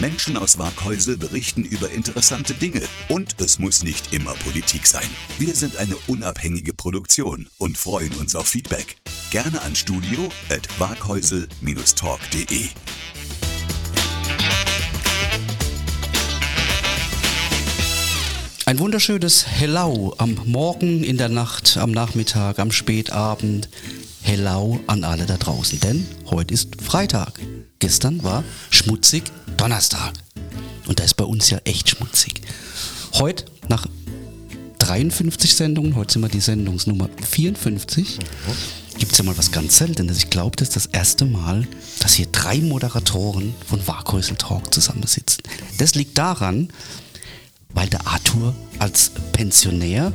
Menschen aus Waghäusel berichten über interessante Dinge und es muss nicht immer Politik sein. Wir sind eine unabhängige Produktion und freuen uns auf Feedback. Gerne an studio at waghäusel-talk.de. Ein wunderschönes Hello am Morgen, in der Nacht, am Nachmittag, am Spätabend. Hello an alle da draußen, denn heute ist Freitag. Gestern war schmutzig Donnerstag. Und da ist bei uns ja echt schmutzig. Heute nach 53 Sendungen, heute sind wir die Sendungsnummer 54, gibt es ja mal was ganz Seltenes. Ich glaube, das ist das erste Mal, dass hier drei Moderatoren von Waghäusel Talk zusammensitzen. Das liegt daran, weil der Arthur als Pensionär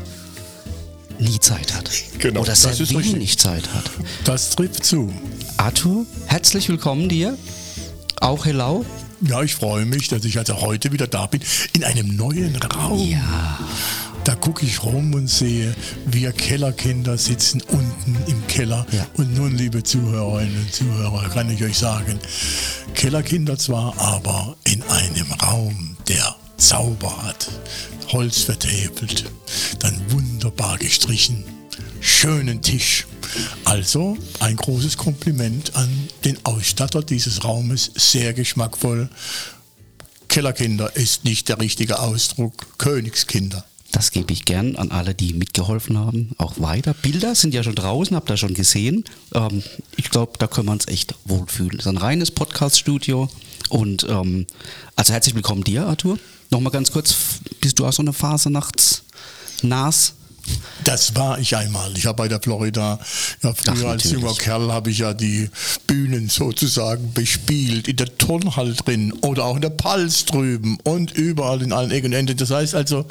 nie Zeit hat. Genau, Oder sehr wenig richtig. Zeit hat. Das trifft zu. Arthur, herzlich willkommen dir. Auch hello. Ja, ich freue mich, dass ich also heute wieder da bin, in einem neuen Raum. Ja. Da gucke ich rum und sehe, wir Kellerkinder sitzen unten im Keller. Ja. Und nun, liebe Zuhörerinnen und Zuhörer, kann ich euch sagen, Kellerkinder zwar, aber in einem Raum, der Zauber hat. Holz vertäfelt, dann wunderbar gestrichen, schönen Tisch. Also ein großes Kompliment an den Ausstatter dieses Raumes, sehr geschmackvoll. Kellerkinder ist nicht der richtige Ausdruck, Königskinder. Das gebe ich gern an alle, die mitgeholfen haben, auch weiter. Bilder sind ja schon draußen, habt ihr schon gesehen. Ähm, ich glaube, da können wir uns echt wohlfühlen. Es ist ein reines Podcast-Studio. Und ähm, also herzlich willkommen dir, Arthur. Nochmal ganz kurz, bist du auch so eine Phase nachts Nas? Das war ich einmal. Ich habe bei der Florida, ja, früher Ach, als junger Kerl habe ich ja die Bühnen sozusagen bespielt, in der Turnhalle drin oder auch in der Pals drüben und überall in allen Ecken und Enden. Das heißt also,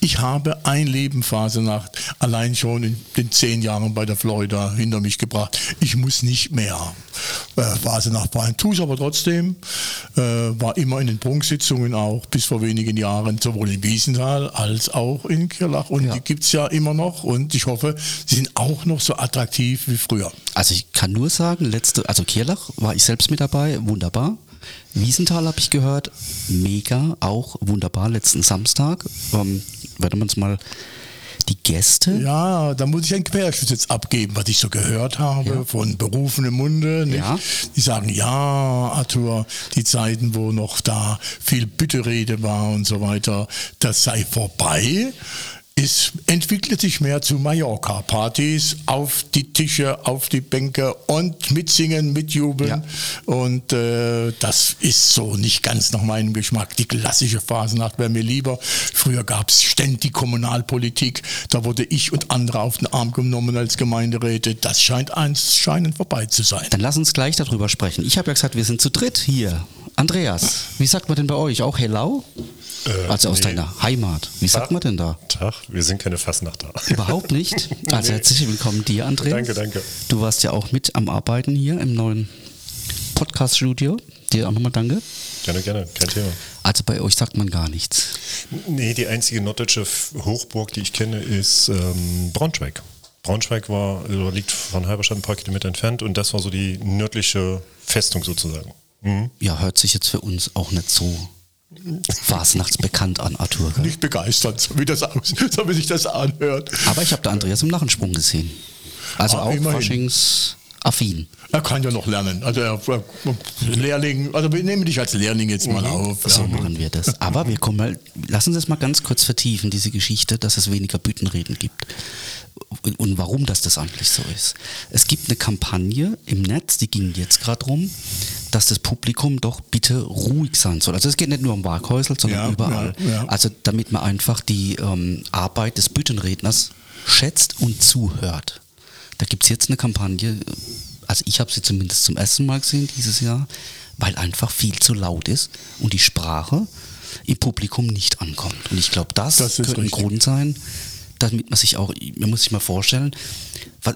ich habe ein Leben Phasenacht allein schon in den zehn Jahren bei der Florida hinter mich gebracht. Ich muss nicht mehr äh, Phasenacht fahren. Tue es aber trotzdem. Äh, war immer in den Prunksitzungen auch bis vor wenigen Jahren, sowohl in Wiesenthal als auch in Kirlach. Und Ja. die gibt es ja immer noch und ich hoffe, sie sind auch noch so attraktiv wie früher. Also ich kann nur sagen, letzte, also Kirlach war ich selbst mit dabei, wunderbar. Wiesenthal habe ich gehört, mega, auch wunderbar, letzten Samstag. Ähm, werden wir uns mal die Gäste. Ja, da muss ich einen Querschnitt jetzt abgeben, was ich so gehört habe Ja. von berufenem Munde. Ja. Die sagen, ja, Arthur, die Zeiten, wo noch da viel Bütterede war und so weiter, das sei vorbei. Es entwickelt sich mehr zu Mallorca-Partys auf die Tische, auf die Bänke und mitsingen, mitjubeln. Ja. Und äh, das ist so nicht ganz nach meinem Geschmack. Die klassische Phasenacht wäre mir lieber. Früher gab es ständig Kommunalpolitik. Da wurde ich und andere auf den Arm genommen als Gemeinderäte. Das scheint anscheinend vorbei zu sein. Dann lass uns gleich darüber sprechen. Ich habe ja gesagt, wir sind zu dritt hier. Andreas, wie sagt man denn bei euch? Auch Hello? Äh, also aus nee. deiner Heimat. Wie sagt man denn da? Tag, wir sind keine Fastnachter. Überhaupt nicht. Also herzlich willkommen dir, Andreas. Danke, danke. Du warst ja auch mit am Arbeiten hier im neuen Podcast-Studio. Dir auch nochmal danke. Gerne, gerne, kein Thema. Also bei euch sagt man gar nichts. Nee, die einzige norddeutsche Hochburg, die ich kenne, ist ähm, Braunschweig. Braunschweig war, oder liegt von Halberstadt ein paar Kilometer entfernt und das war so die nördliche Festung sozusagen. Mhm. Ja, hört sich jetzt für uns auch nicht so fasnachtsbekannt an, Arthur. gell? Nicht begeistert, so wie, das so wie sich das anhört. Aber ich habe da Andreas im Narrensprung gesehen. Also Ah, auch immerhin. faschingsaffin. Er kann ja noch lernen. Also er, er, Lehrling, also wir nehmen dich als Lehrling jetzt mal auf. So Ja. machen wir das. Aber wir kommen mal, lass uns das mal ganz kurz vertiefen, diese Geschichte, dass es weniger Büttenreden gibt. Und, und warum das das eigentlich so ist. Es gibt eine Kampagne im Netz, die ging jetzt gerade rum, dass das Publikum doch bitte ruhig sein soll. Also es geht nicht nur um Waghäusel, sondern Ja, überall. ja, ja. Also damit man einfach die ähm, Arbeit des Büttenredners schätzt und zuhört. Da gibt es jetzt eine Kampagne, also ich habe sie zumindest zum ersten Mal gesehen dieses Jahr, weil einfach viel zu laut ist und die Sprache im Publikum nicht ankommt. Und ich glaube, das, Das könnte ein. Grund sein, damit man sich auch, man muss sich mal vorstellen,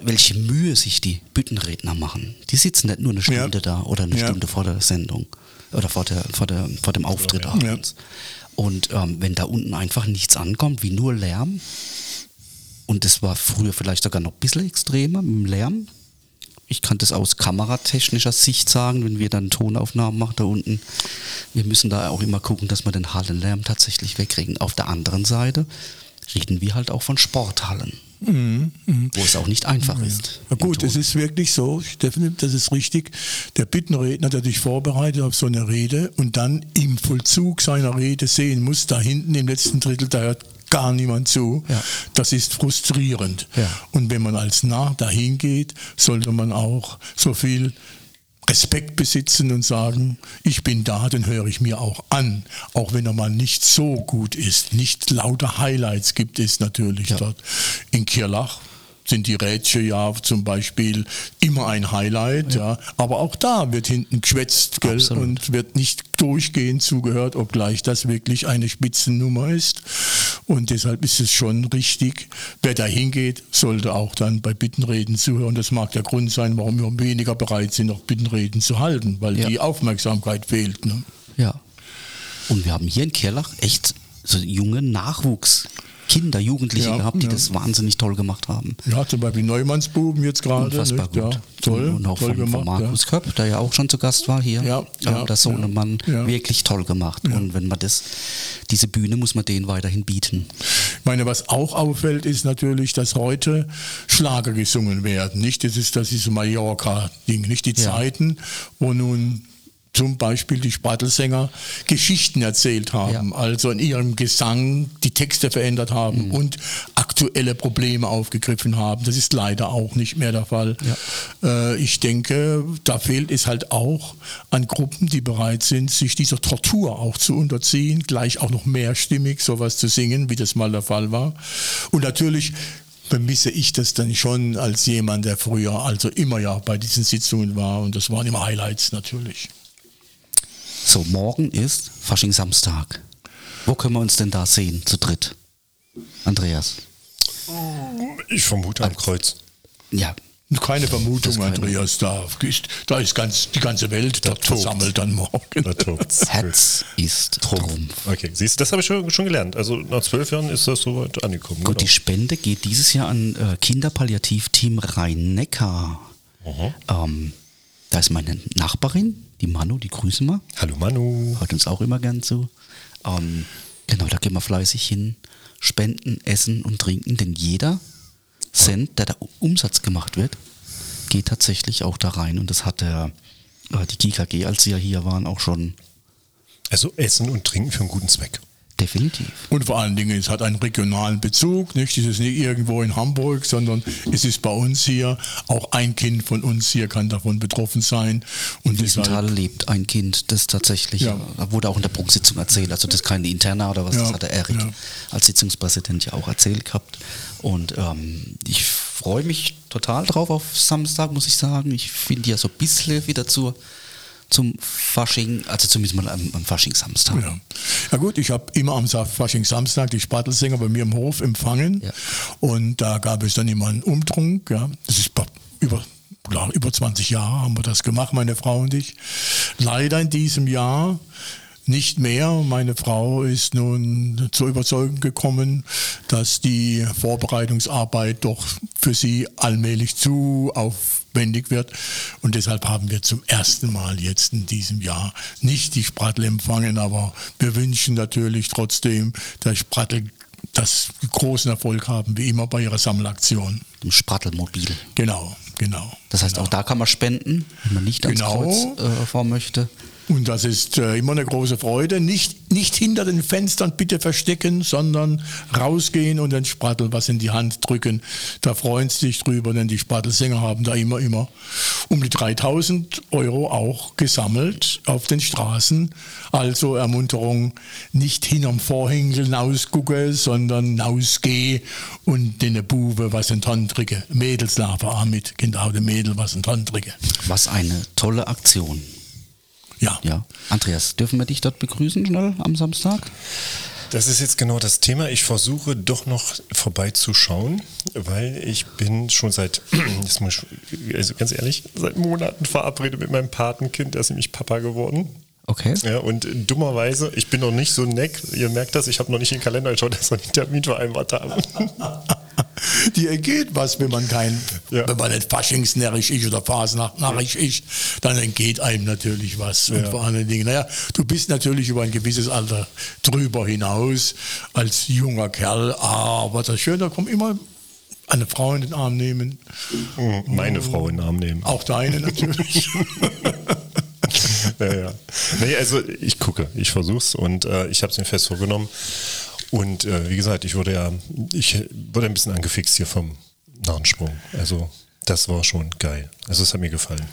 welche Mühe sich die Büttenredner machen. Die sitzen nicht nur eine Stunde Ja. da oder eine Ja. Stunde vor der Sendung oder vor, der, vor, der, vor dem Auftritt Ja. abends. Und ähm, wenn da unten einfach nichts ankommt, wie nur Lärm, und das war früher vielleicht sogar noch ein bisschen extremer mit dem Lärm. Ich kann das aus kameratechnischer Sicht sagen, wenn wir dann Tonaufnahmen machen da unten. Wir müssen da auch immer gucken, dass wir den Hallenlärm tatsächlich wegkriegen. Auf der anderen Seite reden wir halt auch von Sporthallen, wo es auch nicht einfach ist. Ja, im gut, Ton. es ist wirklich so, Steffen, das ist richtig. Der Bittenredner, der dich vorbereitet auf so eine Rede und dann im Vollzug seiner Rede sehen muss, da hinten im letzten Drittel, da hört gar niemand zu. Ja. Das ist frustrierend. Ja. Und wenn man als Narr dahin geht, sollte man auch so viel Respekt besitzen und sagen, ich bin da, den höre ich mir auch an. Auch wenn er mal nicht so gut ist. Nicht lauter Highlights gibt es natürlich Ja. dort. In Kirlach sind die Rätsche ja zum Beispiel immer ein Highlight, ja. Aber auch da wird hinten geschwätzt, gell, Absolut. und wird nicht durchgehend zugehört, obgleich das wirklich eine Spitzennummer ist. Und deshalb ist es schon richtig, wer da hingeht, sollte auch dann bei Bittenreden zuhören. Das mag der Grund sein, warum wir weniger bereit sind, noch Bittenreden zu halten, weil Ja. die Aufmerksamkeit fehlt. Ne? Ja. Und wir haben hier in Kirlach echt so junge Nachwuchs, Kinder, Jugendliche Ja, gehabt, die ja. das wahnsinnig toll gemacht haben. Ja, zum Beispiel Neumannsbuben jetzt gerade. Unfassbar nicht? gut. Ja, toll, und auch toll von, gemacht. von Markus. Köpp, der ja auch schon zu Gast war hier. Ja, ja, der Sohnemann wirklich toll gemacht. Und wenn man das, diese Bühne muss man denen weiterhin bieten. Ich meine, was auch auffällt, ist natürlich, dass heute Schlager gesungen werden. Nicht? Das ist das ist Mallorca-Ding, nicht die. Zeiten, wo nun zum Beispiel die Spattelsänger Geschichten erzählt haben, Ja. also in ihrem Gesang die Texte verändert haben und aktuelle Probleme aufgegriffen haben. Das ist leider auch nicht mehr der Fall. Äh, ich denke, da fehlt es halt auch an Gruppen, die bereit sind, sich dieser Tortur auch zu unterziehen, gleich auch noch mehrstimmig sowas zu singen, wie das mal der Fall war. Und natürlich vermisse ich das dann schon als jemand, der früher also immer ja bei diesen Sitzungen war und das waren immer Highlights natürlich. So, morgen ist Fasching Samstag. Wo können wir uns denn da sehen, zu dritt? Andreas. Ich vermute am Kreuz. Ja, Keine Vermutung, keine- Andreas, da ist, da ist ganz, die ganze Welt tobt. versammelt dann morgen. Da. Herz ist Trumpf. Okay, siehst du, das habe ich schon, schon gelernt. Also nach zwölf Jahren ist das soweit angekommen. Gut, die genau. Spende geht dieses Jahr an äh, Kinderpalliativteam Rhein-Neckar. Ähm, da ist meine Nachbarin, die Manu, die grüßen wir. Hallo Manu. Hört uns auch immer gern zu. Ähm, genau, da gehen wir fleißig hin. Spenden, essen und trinken, denn jeder Cent, der da Umsatz gemacht wird, geht tatsächlich auch da rein. Und das hat der, äh, die GKG, als sie ja hier waren, auch schon Also Essen und Trinken für einen guten Zweck. Definitiv. Und vor allen Dingen, es hat einen regionalen Bezug, nicht? Es ist nicht irgendwo in Hamburg, sondern es ist bei uns hier. Auch ein Kind von uns hier kann davon betroffen sein. Und In Wiesenthal deshalb, lebt ein Kind, das tatsächlich, Ja. äh, wurde auch in der Prunksitzung erzählt, also das ist keine Interna oder was, das Ja, hat der Erik ja. als Sitzungspräsident ja auch erzählt gehabt. Und ähm, ich freue mich total drauf auf Samstag, muss ich sagen. Ich finde ja so ein bisschen wieder zur, zum Fasching, also zumindest mal am, am Fasching-Samstag. ja. ja gut, ich habe immer am Sa- Fasching Samstag die Spattelsänger bei mir im Hof empfangen. Ja. Und da gab es dann immer einen Umtrunk. Ja. Das ist über, klar, über 20 Jahre haben wir das gemacht, meine Frau und ich. Leider in diesem Jahr nicht mehr. Meine Frau ist nun zur Überzeugung gekommen, dass die Vorbereitungsarbeit doch für sie allmählich zu aufwendig wird. Und deshalb haben wir zum ersten Mal jetzt in diesem Jahr nicht die Sprattel empfangen, aber wir wünschen natürlich trotzdem, dass Sprattel das großen Erfolg haben, wie immer bei ihrer Sammelaktion. Im Sprattelmobil. Genau, genau. Das heißt, auch da kann man spenden, wenn man nicht ans Genau. Kreuz äh, fahren möchte. Und das ist äh, immer eine große Freude. Nicht, nicht hinter den Fenstern bitte verstecken, sondern rausgehen und den Sprattel was in die Hand drücken. Da freuen sie sich drüber, denn die Sprattelsänger haben da immer, immer um die 3000 Euro auch gesammelt auf den Straßen. Also Ermunterung, nicht hinterm Vorhängel nausgucke, sondern nausgeh und den Bube was in Hand drücke. Mädels auch mit, genau, den Mädel was in drücke. Was eine tolle Aktion. Ja. Ja. Andreas, dürfen wir dich dort begrüßen schnell am Samstag? Das ist jetzt genau das Thema. Ich versuche doch noch vorbeizuschauen, weil ich bin schon seit, jetzt muss ich, also ganz ehrlich, seit Monaten verabredet mit meinem Patenkind. Der ist nämlich Papa geworden. Okay. Ja, und dummerweise, ich bin noch nicht so neck, ihr merkt das, ich habe noch nicht in den Kalender geschaut, dass wir einen Termin vereinbart haben. Die entgeht was, wenn man kein, Ja. wenn man nicht faschingsnärrisch ist oder fasnachtnarrisch ist, dann entgeht einem natürlich was. Und Ja. vor allen Dingen, naja, du bist natürlich über ein gewisses Alter drüber hinaus als junger Kerl, aber das Schöne, da kommt immer eine Frau in den Arm nehmen, Meine Frau in den Arm nehmen. auch deine natürlich. ja, ja. Nee, also ich gucke, ich versuch's und äh, ich habe es mir fest vorgenommen. Und äh, wie gesagt, ich wurde ja, ich wurde ein bisschen angefixt hier vom Narrensprung. Also das war schon geil. Also es hat mir gefallen.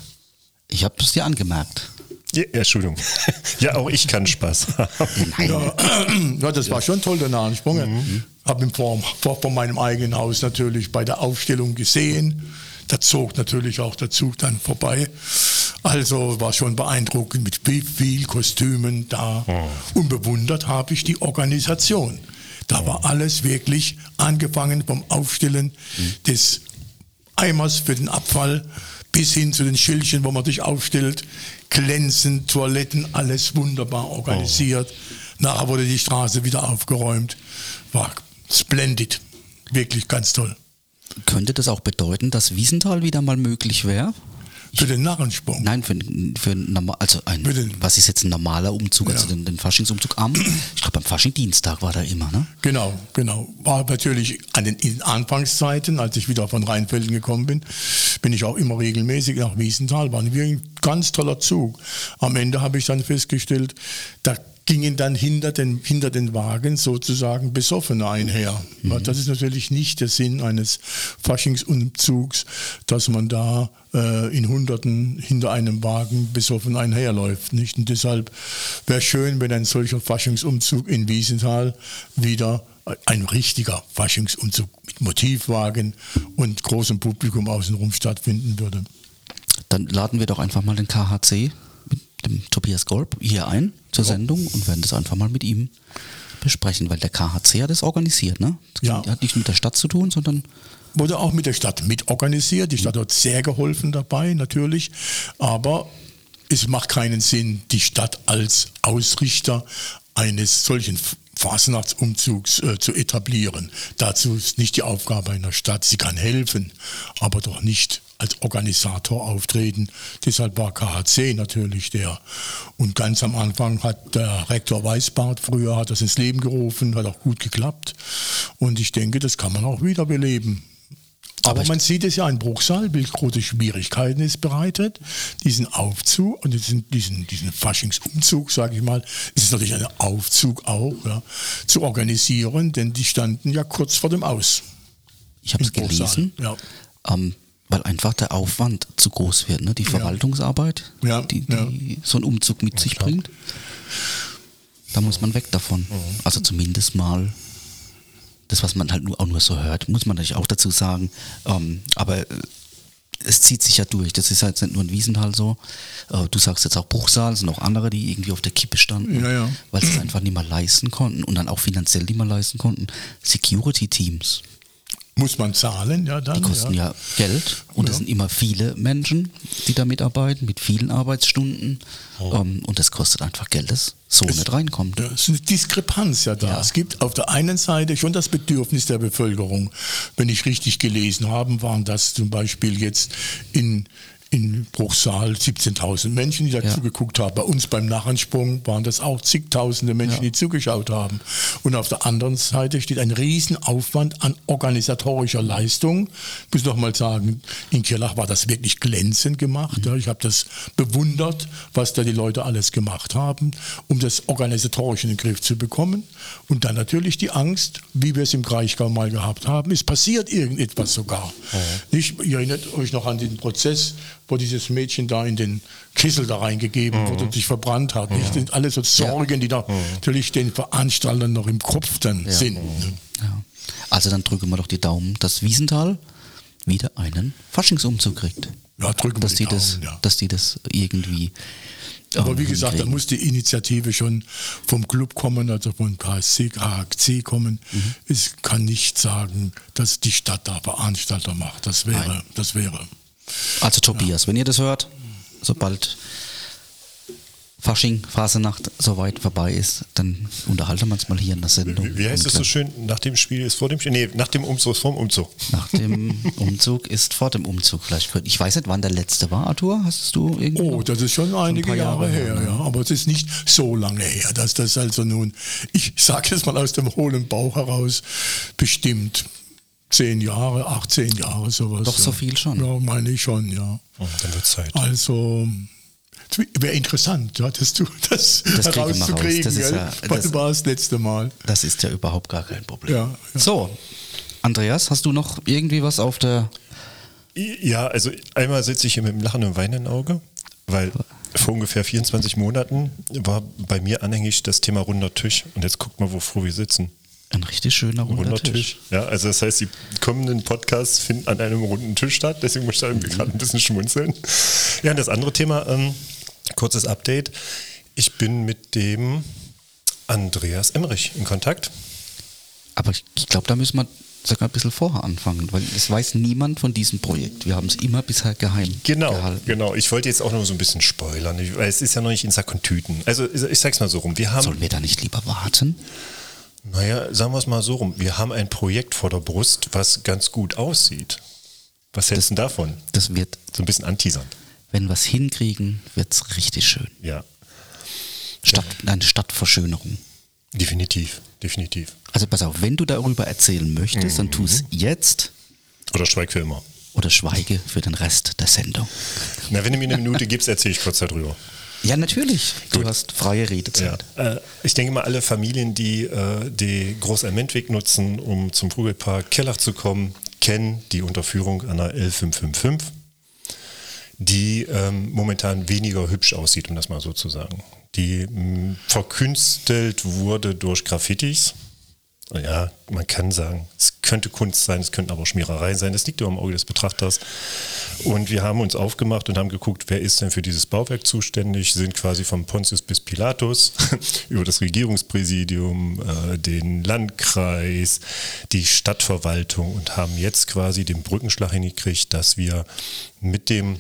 Ich habe es dir angemerkt. Ja, Entschuldigung. ja, auch ich kann Spaß haben. Ja, ja, das war schon toll, der Nahensprung. Mhm. Habe ihn vor, vor, vor meinem eigenen Haus natürlich bei der Aufstellung gesehen. Da zog natürlich auch der Zug dann vorbei. Also war schon beeindruckend mit wie viel Kostümen da. Oh. Und bewundert habe ich die Organisation. Da war alles wirklich angefangen vom Aufstellen Mhm. des Eimers für den Abfall bis hin zu den Schildchen, wo man sich aufstellt, glänzend, Toiletten, alles wunderbar organisiert. Nachher wurde die Straße wieder aufgeräumt. War splendid. Wirklich ganz toll. Könnte das auch bedeuten, dass Wiesenthal wieder mal möglich wäre? Für den Narrensprung. Nein, für, für also ein, Für den- was ist jetzt ein normaler Umzug, also Ja. den, den Faschingsumzug am, ich glaube am Faschingdienstag war da immer, ne? Genau, genau. War natürlich an den, Anfangszeiten, als ich wieder von Rheinfelden gekommen bin, bin ich auch immer regelmäßig nach Wiesenthal. War ein ganz toller Zug. Am Ende habe ich dann festgestellt, da gingen dann hinter den, hinter den Wagen sozusagen Besoffene einher. Das ist natürlich nicht der Sinn eines Faschingsumzugs, dass man da äh, in Hunderten hinter einem Wagen besoffen einherläuft. Nicht? Und deshalb wäre schön, wenn ein solcher Faschingsumzug in Wiesenthal wieder ein richtiger Faschingsumzug mit Motivwagen und großem Publikum außenrum stattfinden würde. Dann laden wir doch einfach mal den KHC dem Tobias Golb hier ein zur Sendung und werden das einfach mal mit ihm besprechen, weil der KHC hat das organisiert, ne? Das Ja. hat nicht mit der Stadt zu tun, sondern Wurde auch mit der Stadt mitorganisiert. Die Stadt hat sehr geholfen dabei, natürlich. Aber es macht keinen Sinn, die Stadt als Ausrichter eines solchen Fasnachtsumzugs äh, zu etablieren. Dazu ist nicht die Aufgabe einer Stadt. Sie kann helfen, aber doch nicht als Organisator auftreten. Deshalb war KHC natürlich der. Und ganz am Anfang hat der Rektor Weißbart früher hat das ins Leben gerufen, hat auch gut geklappt. Und ich denke, das kann man auch wiederbeleben. Aber man sieht es ja in Bruchsal, wie große Schwierigkeiten es bereitet, diesen Aufzug und diesen, diesen, diesen Faschingsumzug, sage ich mal, es ist natürlich ein Aufzug auch, ja, zu organisieren, denn die standen ja kurz vor dem Aus. ich habe es gelesen, ja. ähm, weil einfach der Aufwand zu groß wird, ne? Die Verwaltungsarbeit, Ja, die, ja. die so ein Umzug mit sich bringt. Da muss man weg davon. Also zumindest mal das, was man halt nur, auch nur so hört, muss man natürlich auch dazu sagen. Ähm, aber äh, es zieht sich ja durch. Das ist halt nicht nur in Wiesenthal so. Äh, du sagst jetzt auch Bruchsal, es sind auch andere, die irgendwie auf der Kippe standen, Ja, ja. weil sie es einfach nicht mehr leisten konnten und dann auch finanziell nicht mehr leisten konnten. Security-Teams, Muss man zahlen, ja dann. die kosten ja, Geld und es Ja. sind immer viele Menschen, die da mitarbeiten, mit vielen Arbeitsstunden. Ähm, und das kostet einfach Geld, das so nicht reinkommt. Ja, es ist eine Diskrepanz ja da. Ja. Es gibt auf der einen Seite schon das Bedürfnis der Bevölkerung. Wenn ich richtig gelesen habe, waren das zum Beispiel jetzt in, in Bruchsal 17.000 Menschen, die dazu Ja. geguckt haben. Bei uns beim Narrensprung waren das auch zigtausende Menschen, Ja. die zugeschaut haben. Und auf der anderen Seite steht ein Riesenaufwand an organisatorischer Leistung. Ich muss noch mal sagen, in Kirlach war das wirklich glänzend gemacht. Ja, ich habe das bewundert, was da die Leute alles gemacht haben, um das organisatorisch in den Griff zu bekommen. Und dann natürlich die Angst, wie wir es im Kraichgau mal gehabt haben, es passiert irgendetwas sogar. Nicht, ihr erinnert euch noch an den Prozess, wo dieses Mädchen da in den Kessel da reingegeben wurde und sich verbrannt hat. Nicht? Das sind alles so Sorgen, die da natürlich den Veranstaltern noch im Kopf dann sind. Ja. Also dann drücken wir doch die Daumen, dass Wiesenthal wieder einen Faschingsumzug kriegt. Ja, drücken wir dass die die das, Daumen, ja. dass die das irgendwie Aber wie ähm, gesagt, da muss die Initiative schon vom Club kommen, also von KSC, KHC kommen. Mhm. Es kann nicht sagen, dass die Stadt da Veranstalter macht. Das wäre, Nein. das wäre. Also Tobias, wenn ihr das hört, sobald Fasching, Fasenacht soweit vorbei ist, dann unterhalten wir uns mal hier in der Sendung. Wie, heißt es so schön? Nach dem Spiel ist vor dem Spiel? Nee, nach dem Umzug ist vor dem Umzug. Nach dem Umzug ist vor dem Umzug vielleicht. Ich weiß nicht, wann der letzte war, Arthur. Hast du irgendwie? Oh, das ist schon einige paar Jahre, Jahre her, ja. Aber es ist nicht so lange her, dass das also nun, ich sage jetzt mal aus dem hohlen Bauch heraus, bestimmt zehn Jahre, 18 Jahre, sowas. Doch ja. so viel schon? Ja, meine ich schon, ja. Oh, dann wird Zeit. Also wäre interessant, ja, das, du, das, Das herauszukriegen. Das ist ja- das- war das letzte Mal? Das ist ja überhaupt gar kein Problem. Ja, ja. So, Andreas, hast du noch irgendwie was auf der. Ja, also einmal sitze ich hier mit dem lachenden Wein im Auge, weil vor ungefähr 24 Monaten war bei mir anhängig das Thema runder Tisch. Und jetzt guckt mal, wofür wir sitzen. Ein richtig schöner runder Runder Tisch. Tisch. Ja, also das heißt, die kommenden Podcasts finden an einem runden Tisch statt, deswegen muss ich da irgendwie gerade ein bisschen schmunzeln. Ja, und das andere Thema, ähm, kurzes Update. Ich bin mit dem Andreas Emmerich in Kontakt. Aber ich, ich glaube, da müssen wir sogar ein bisschen vorher anfangen, weil es weiß niemand von diesem Projekt. Wir haben es immer bisher geheim Genau, gehalten. genau. Ich wollte jetzt auch noch so ein bisschen spoilern, weil es ist ja noch nicht in Sack und Tüten. Also ich sag's mal so rum. Wir haben, Sollen wir da nicht lieber warten? Naja, sagen wir es mal so rum. Wir haben ein Projekt vor der Brust, was ganz gut aussieht. Was hältst du denn davon? Das wird, So ein bisschen anteasern. wenn wir es hinkriegen, wird es richtig schön. Ja, Stadt, Eine Stadtverschönerung. definitiv, definitiv. Also pass auf, wenn du darüber erzählen möchtest, dann tu Mhm. es jetzt Oder schweig für immer. oder schweige für den Rest der Sendung. Na, wenn du mir eine Minute gibst, erzähle ich kurz darüber. Ja, natürlich. Du Gut. hast freie Redezeit. Äh, ich denke mal, alle Familien, die äh, den Großalmendweg nutzen, um zum Vogelpark Kellach zu kommen, kennen die Unterführung an der L555, die ähm, momentan weniger hübsch aussieht, um das mal so zu sagen. Die mh, verkünstelt wurde durch Graffitis. Ja, man kann sagen, es könnte Kunst sein, es könnte aber Schmiererei sein. Das liegt ja im Auge des Betrachters. Und wir haben uns aufgemacht und haben geguckt, wer ist denn für dieses Bauwerk zuständig, sind quasi von Pontius bis Pilatus über das Regierungspräsidium, äh, den Landkreis, die Stadtverwaltung und haben jetzt quasi den Brückenschlag hingekriegt, dass wir mit dem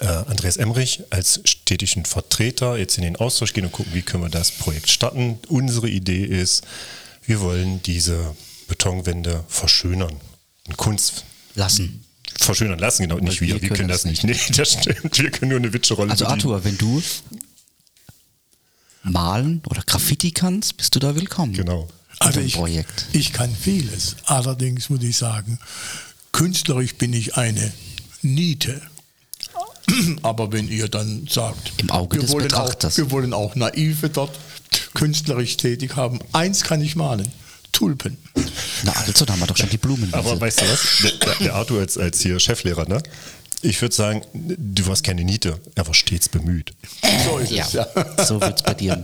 äh, Andreas Emrich als städtischen Vertreter jetzt in den Austausch gehen und gucken, wie können wir das Projekt starten. Unsere Idee ist, wir wollen diese Betonwände verschönern. Und Kunst Lassen. Verschönern lassen, genau, nicht wir wir. Wir können können das das nicht. Nee, das stimmt. Wir können nur eine Witscherolle Also bedienen. Arthur, wenn du malen oder Graffiti kannst, bist du da willkommen. Genau. Also ich, Projekt. ich kann vieles. Allerdings muss ich sagen, künstlerisch bin ich eine Niete. Aber wenn ihr dann sagt, Im Auge wir, des wollen auch, Betrachters. wir wollen auch Naive dort künstlerisch tätig haben, eins kann ich malen, Tulpen. Na also, da haben wir doch schon die Blumen. Aber weißt du was? Der, Arthur als, als hier Cheflehrer, ne? Ich würde sagen, du warst keine Niete, er war stets bemüht. So ist ja, es, ja. so wird es bei dir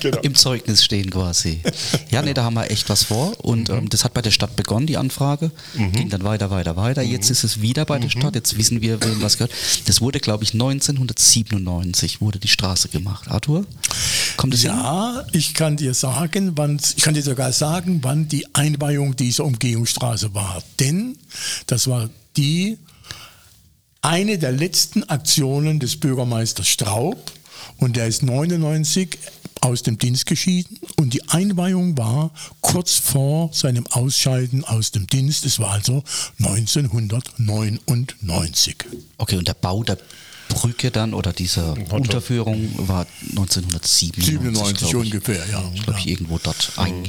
Genau. im Zeugnis stehen quasi. Ja, nee, da haben wir echt was vor und ähm, das hat bei der Stadt begonnen, die Anfrage, ging dann weiter, weiter, weiter. Jetzt ist es wieder bei der Stadt, jetzt wissen wir, wem was gehört. Das wurde, glaube ich, 1997 wurde die Straße gemacht. Arthur, kommt es hin? Ja, ich kann dir sagen, wann, ich kann dir sogar sagen, wann die Einweihung dieser Umgehungsstraße war. Denn das war die eine der letzten Aktionen des Bürgermeisters Straub und der ist 99 aus dem Dienst geschieden und die Einweihung war kurz vor seinem Ausscheiden aus dem Dienst. Es war also 1999. Okay, und der Bau der Brücke dann oder dieser Unterführung war 1997. 97 glaub ich. ungefähr, ja. Glaube ich, irgendwo dort ein.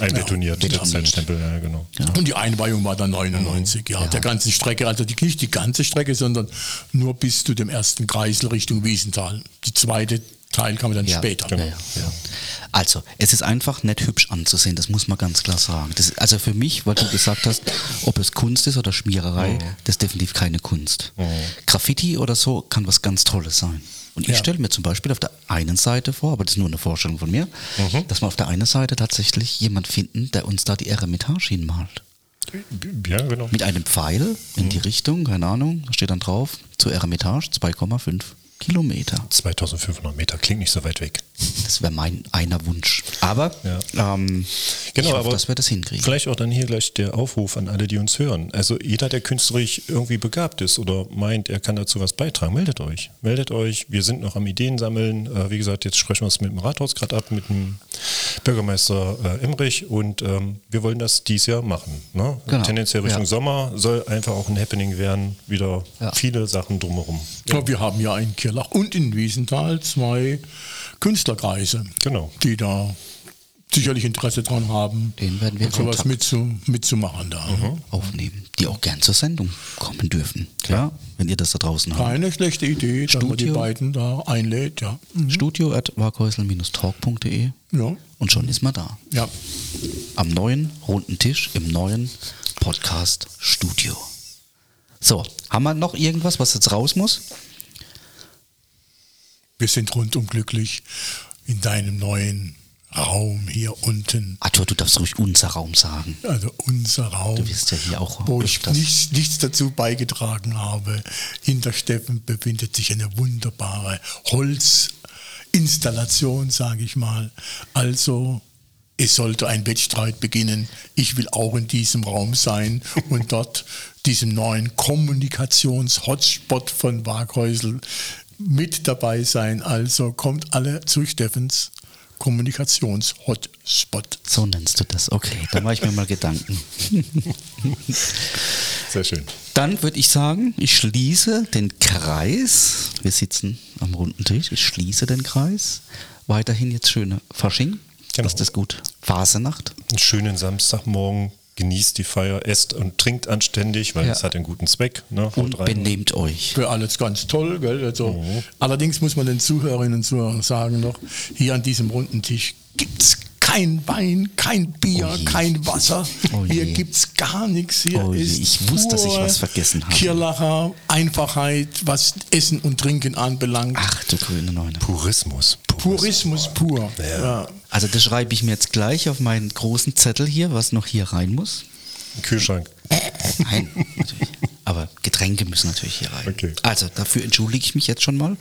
Einbetoniert, der betoniert. Zeitstempel, ja, genau. Und die Einweihung war dann 99, ja, der ganzen Strecke, also die, nicht die ganze Strecke, sondern nur bis zu dem ersten Kreisel Richtung Wiesenthal. Die zweite Teil kam dann später. Ja, ja, ja. Also, es ist einfach nicht hübsch anzusehen, das muss man ganz klar sagen. Das also für mich, weil du gesagt hast, ob es Kunst ist oder Schmiererei, das ist definitiv keine Kunst. Graffiti oder so kann was ganz Tolles sein. Und ich Ja. stelle mir zum Beispiel auf der einen Seite vor, aber das ist nur eine Vorstellung von mir, dass wir auf der einen Seite tatsächlich jemand finden, der uns da die Eremitage hinmalt. Ja, genau. Mit einem Pfeil in die Richtung, keine Ahnung, da steht dann drauf, zur Eremitage 2,5. Kilometer. 2500 Meter klingt nicht so weit weg. Das wäre mein einer Wunsch. Aber Ja. ähm, Genau, ich hoffe, aber dass wir das hinkriegen. Vielleicht auch dann hier gleich der Aufruf an alle, die uns hören. Also jeder, der künstlerisch irgendwie begabt ist oder meint, er kann dazu was beitragen, meldet euch. Meldet euch. Wir sind noch am Ideen sammeln. Äh, wie gesagt, jetzt sprechen wir es mit dem Rathaus gerade ab, mit dem Bürgermeister äh, Emrich und ähm, wir wollen das dies Jahr machen. Ne? Genau. Tendenziell Richtung Ja. Sommer soll einfach auch ein Happening werden. Wieder Ja. viele Sachen drumherum. Ja, wir haben ja in Kirlach und in Wiesenthal zwei Künstlerkreise, Genau. die da sicherlich Interesse dran haben, Den werden wir sowas mitzu, mitzumachen da. Mhm. aufnehmen, die auch gern zur Sendung kommen dürfen. Klar, wenn ihr das da draußen habt. Keine schlechte Idee, dass man die Studio. beiden da einlädt, ja. Mhm. Studio at talkde Ja, und schon ist man da. ja. Am neuen runden Tisch im neuen Podcast Studio. So, haben wir noch irgendwas, was jetzt raus muss? Wir sind rundum glücklich in deinem neuen Raum hier unten. Arthur, du darfst ruhig unser Raum sagen. Also unser Raum, Du bist ja hier auch wo ich nichts, nichts dazu beigetragen habe. Hinter Steffen befindet sich eine wunderbare Holzinstallation, sage ich mal. Also es sollte ein Wettstreit beginnen. Ich will auch in diesem Raum sein und dort diesem neuen Kommunikations-Hotspot von Waghäusel mit dabei sein. Also kommt alle zu Steffens Kommunikations-Hotspot. So nennst du das. Okay, da mache ich mir mal Gedanken. Sehr schön. Dann würde ich sagen, ich schließe den Kreis. Wir sitzen am runden Tisch. Ich schließe den Kreis. Weiterhin jetzt schöne Fasching. Genau. Das ist gut. Phasenacht. einen schönen Samstagmorgen, genießt die Feier, esst und trinkt anständig, weil Ja. es hat einen guten Zweck. Ne? Haut Und rein. benehmt euch. für alles ganz toll. Gell? Also, Allerdings muss man den Zuhörerinnen und Zuhörern sagen noch, hier an diesem runden Tisch gibt es kein Wein, kein Bier, Oh kein Wasser. Oh hier gibt es gar nichts. Hier Oh ist ich wusste, dass ich was vergessen habe. Kirlacher Einfachheit, was Essen und Trinken anbelangt. Ach du grüne Neune. Purismus. Purismus pur. Ja. Also das schreibe ich mir jetzt gleich auf meinen großen Zettel hier, was noch hier rein muss. Kühlschrank. Nein, natürlich. Aber Getränke müssen natürlich hier rein. Okay. Also dafür entschuldige ich mich jetzt schon mal.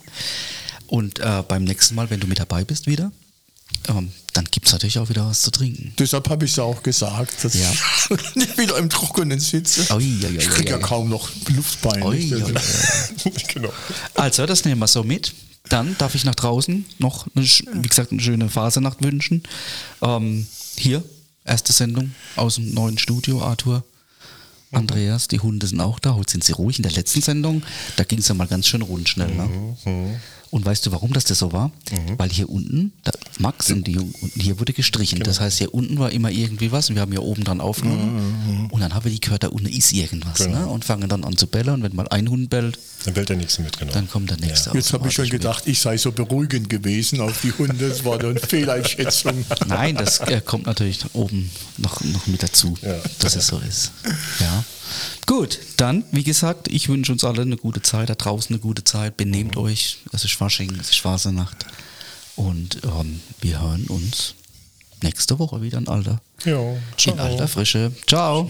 Und äh, beim nächsten Mal, wenn du mit dabei bist wieder, ähm, dann gibt es natürlich auch wieder was zu trinken. Deshalb habe ich es auch gesagt, dass Ja. ich nicht wieder im Trockenen sitze. Ui, ui, ui, ich kriege ja kaum noch Luftbein. Also- genau. Also, das nehmen wir so mit. Dann darf ich nach draußen noch, eine, wie gesagt, eine schöne Phasenacht wünschen. Ähm, hier, erste Sendung aus dem neuen Studio, Arthur. Andreas, die Hunde sind auch da. Heute sind sie ruhig. In der letzten Sendung, da ging es ja mal ganz schön rund schnell. Ne? Und weißt du, warum das, das so war? Weil hier unten, da, Max und die Jungen, unten hier wurde gestrichen. Das heißt, hier unten war immer irgendwie was und wir haben hier oben dran aufgenommen. Und dann haben wir die gehört, da unten ist irgendwas. Genau. Ne? Und fangen dann an zu bellen. Und wenn mal ein Hund bellt, Dann wählt der nächste mit, genau. dann kommt der nächste. Jetzt habe ich schon gedacht, ich sei so beruhigend gewesen auf die Hunde. Es war eine Fehleinschätzung. Nein, das äh, kommt natürlich oben noch, noch mit dazu, Ja. dass es so ist. Ja. Gut, dann, wie gesagt, ich wünsche uns alle eine gute Zeit, da draußen eine gute Zeit. Benehmt euch, es ist Fasching, es ist Fasernacht. Und ähm, wir hören uns nächste Woche wieder in alter, Ja, in alter Frische. Ciao.